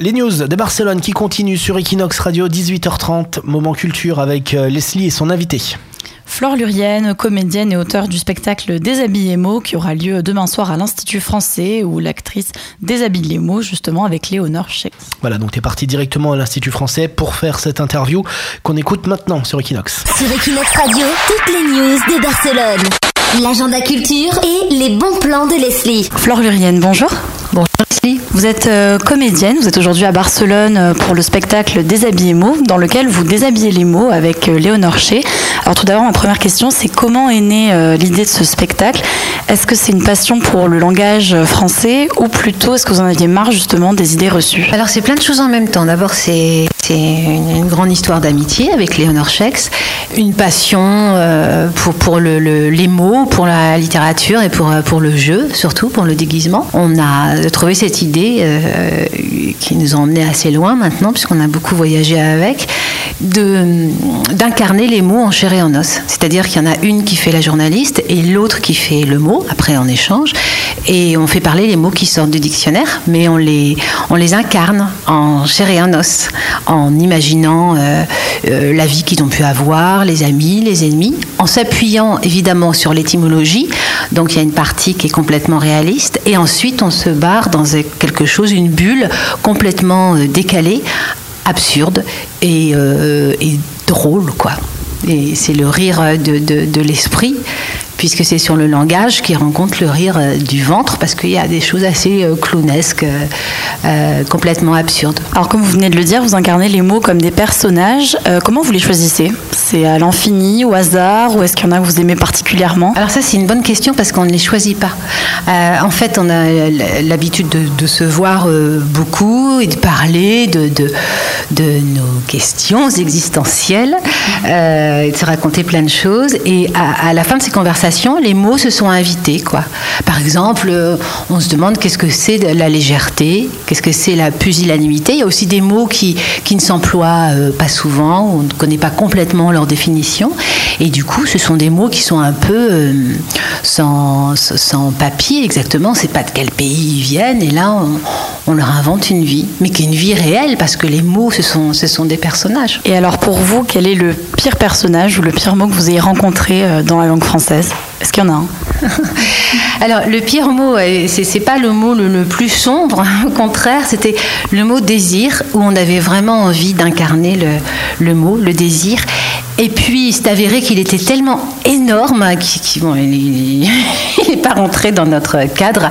Les news de Barcelone qui continuent sur Equinox Radio 18h30, moment culture avec euh, Leslie et son invité. Flore Lurienne, comédienne et auteure du spectacle Déshabille les mots qui aura lieu demain soir à l'Institut français où l'actrice déshabille les mots justement avec Léonore Scheck. Voilà, donc tu es parti directement à l'Institut français pour faire cette interview qu'on écoute maintenant sur Equinox. Sur Equinox Radio, toutes les news de Barcelone. L'agenda culture et les bons plans de Leslie. Flore Lurienne, bonjour. Bonjour. Vous êtes euh, comédienne, vous êtes aujourd'hui à Barcelone euh, pour le spectacle Déshabiller mots, dans lequel vous déshabillez les mots avec euh, Léonore. Alors tout d'abord, ma première question, c'est comment est née euh, l'idée de ce spectacle? Est-ce que c'est une passion pour le langage français ou plutôt est-ce que vous en aviez marre justement des idées reçues? Alors c'est plein de choses en même temps. D'abord c'est une grande histoire d'amitié avec Léonore Schex, une passion euh, pour, pour le, le- les mots, pour la littérature et pour, le jeu, surtout pour le déguisement. On a trouvé cette idée euh, qui nous a emmenés assez loin maintenant, puisqu'on a beaucoup voyagé avec, d'incarner les mots en chair en os. C'est-à-dire qu'il y en a une qui fait la journaliste et l'autre qui fait le mot, après en échange, et on fait parler les mots qui sortent du dictionnaire, mais on les, on les incarne en chair et en os, en imaginant euh, euh, la vie qu'ils ont pu avoir, les amis, les ennemis, en s'appuyant évidemment sur l'étymologie. Donc il y a une partie qui est complètement réaliste, et ensuite on se barre dans quelque chose, une bulle complètement euh, décalée, absurde et, drôle, quoi. Et c'est le rire de- de l'esprit, puisque c'est sur le langage qui rencontre le rire euh, du ventre, parce qu'il y a des choses assez euh, clownesques, euh, complètement absurdes. Alors comme vous venez de le dire, vous incarnez les mots comme des personnages. Euh, comment vous les choisissez? C'est à l'infini, au hasard, ou est-ce qu'il y en a que vous aimez particulièrement? Alors ça, c'est une bonne question parce qu'on ne les choisit pas. Euh, en fait, on a l'habitude de, de se voir beaucoup et de parler de, de, de nos questions existentielles, et de se raconter plein de choses. Et à, à la fin de ces conversations, les mots se sont invités. Quoi. Par exemple, euh, on se demande qu'est-ce que c'est la légèreté, qu'est-ce que c'est la pusillanimité. Il y a aussi des mots qui, qui ne s'emploient euh, pas souvent, on ne connaît pas complètement leur définition. Et du coup, ce sont des mots qui sont un peu euh, sans, sans papier exactement. C'est pas de quel pays ils viennent. Et là, on, on leur invente une vie, mais qui est une vie réelle parce que les mots, ce sont, ce sont des personnages. Et alors pour vous, quel est le pire personnage ou le pire mot que vous ayez rencontré euh, dans la langue française? Est-ce qu'il y en a un? Alors, le pire mot, euh, c'est c'est pas le mot le, le plus sombre, au contraire, c'était le mot désir, où on avait vraiment envie d'incarner le, le mot, le désir. Et puis, c'est avéré qu'il était tellement énorme qu'il il n'est pas rentré dans notre cadre.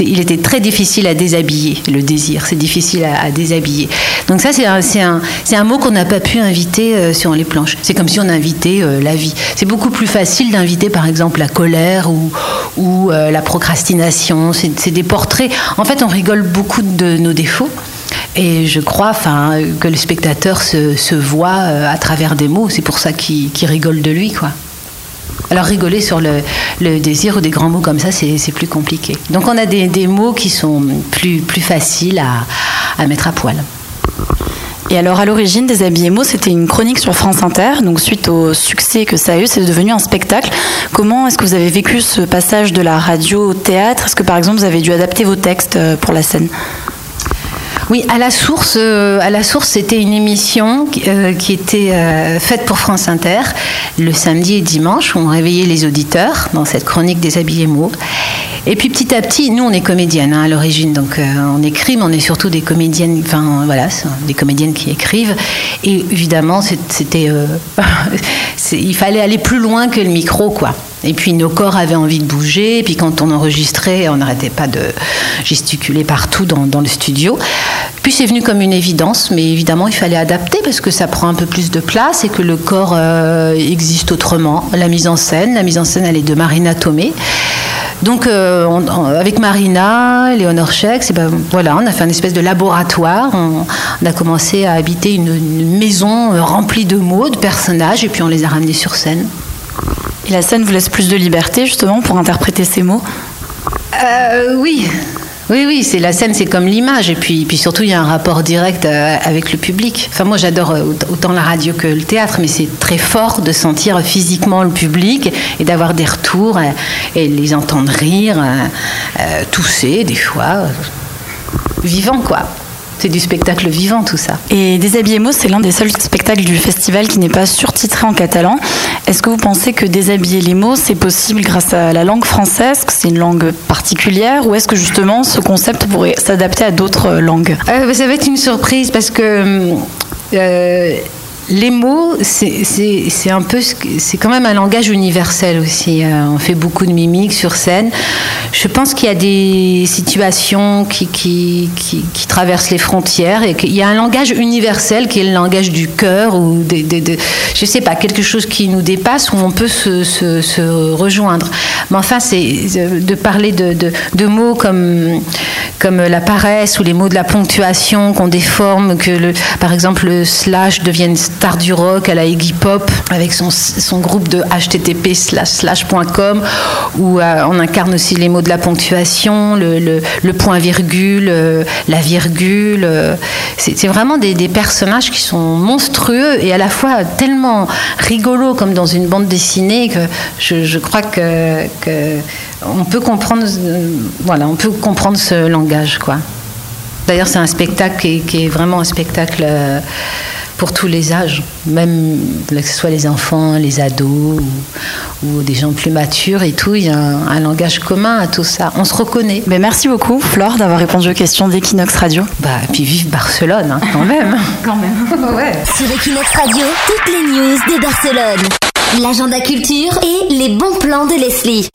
Il était très difficile à déshabiller, le désir. C'est difficile à, déshabiller. Donc ça, c'est un, mot qu'on n'a pas pu inviter euh, sur les planches. C'est comme si on invitait euh, la vie. C'est beaucoup plus facile d'inviter, par exemple, la colère ou, euh, la procrastination. C'est des portraits. En fait, on rigole beaucoup de nos défauts. Et je crois que le spectateur se, voit euh, à travers des mots. C'est pour ça qu'il rigole de lui. quoi. Alors rigoler sur le, désir ou des grands mots comme ça, c'est plus compliqué. Donc on a des, mots qui sont plus, plus faciles à, à mettre à poil. Et alors à l'origine des habillés mots, c'était une chronique sur France Inter. Donc suite au succès que ça a eu, c'est devenu un spectacle. Comment est-ce que vous avez vécu ce passage de la radio au théâtre? Est-ce que par exemple vous avez dû adapter vos textes euh, pour la scène? Oui, à la source, euh, à la source, c'était une émission qui, euh, était euh, faite pour France Inter le samedi et dimanche. Où on réveillait les auditeurs dans cette chronique des habillés mots. Et puis petit à petit, nous on est comédiennes hein, à l'origine, donc euh, on écrit, mais on est surtout des comédiennes, enfin voilà, des comédiennes qui écrivent. Et évidemment, c'était, euh, il fallait aller plus loin que le micro, quoi. Et puis nos corps avaient envie de bouger. Et puis quand on enregistrait, on n'arrêtait pas de gesticuler partout dans, dans le studio. Puis c'est venu comme une évidence, mais évidemment il fallait adapter parce que ça prend un peu plus de place et que le corps euh, existe autrement. La mise en scène, la mise en scène elle est de Marina Tomé. Donc euh, on- on- avec Marina, Léonore Schex, et ben voilà, on a fait un espèce de laboratoire. On, on a commencé à habiter une, une maison euh, remplie de mots, de personnages, et puis on les a ramenés sur scène. Et la scène vous laisse plus de liberté justement pour interpréter ces mots? Euh, oui. Oui, oui, c'est la scène, c'est comme l'image, et puis, puis surtout il y a un rapport direct euh, avec le public. Enfin, moi, j'adore euh, aut- autant la radio que le théâtre, mais c'est très fort de sentir physiquement le public et d'avoir des retours euh, et les entendre rire, tousser des fois, vivant quoi. C'est du spectacle vivant tout ça. Et Déshabillé Mots, c'est l'un des seuls spectacles du festival qui n'est pas surtitré en catalan. Est-ce que vous pensez que Déshabiller les mots, c'est possible grâce à la langue française, que c'est une langue particulière, ou est-ce que justement ce concept pourrait s'adapter à d'autres langues? Euh, Ça va être une surprise parce que euh, les mots, c'est un peu, c'est quand même un langage universel aussi. Euh, on fait beaucoup de mimiques sur scène. Je pense qu'il y a des situations qui, traversent les frontières et qu'il y a un langage universel qui est le langage du cœur ou des, des, des, je sais pas, quelque chose qui nous dépasse où on peut se, rejoindre. Mais enfin, c'est de parler de, de, de, mots comme, comme la paresse ou les mots de la ponctuation qu'on déforme, que par exemple le slash devienne star du rock à la Iggy Pop avec son, son groupe de http slash.com où euh, on incarne aussi les mots de la ponctuation, le, point virgule, euh, la virgule. Euh, c'est vraiment des, personnages qui sont monstrueux et à la fois tellement rigolos comme dans une bande dessinée que je, crois que, on peut comprendre, voilà, on peut comprendre ce langage, quoi. D'ailleurs, c'est un spectacle qui est, qui est, vraiment un spectacle pour tous les âges, même que ce soit les enfants, les ados ou, ou des gens plus matures et tout. Il y a un, un, langage commun à tout ça. On se reconnaît. Mais merci beaucoup, Flore, d'avoir répondu aux questions d'Equinox Radio. Bah, et puis vive Barcelone, hein, quand même. quand même. ouais. Sur Equinox Radio, toutes les news de Barcelone. L'agenda culture et les bons plans de Leslie.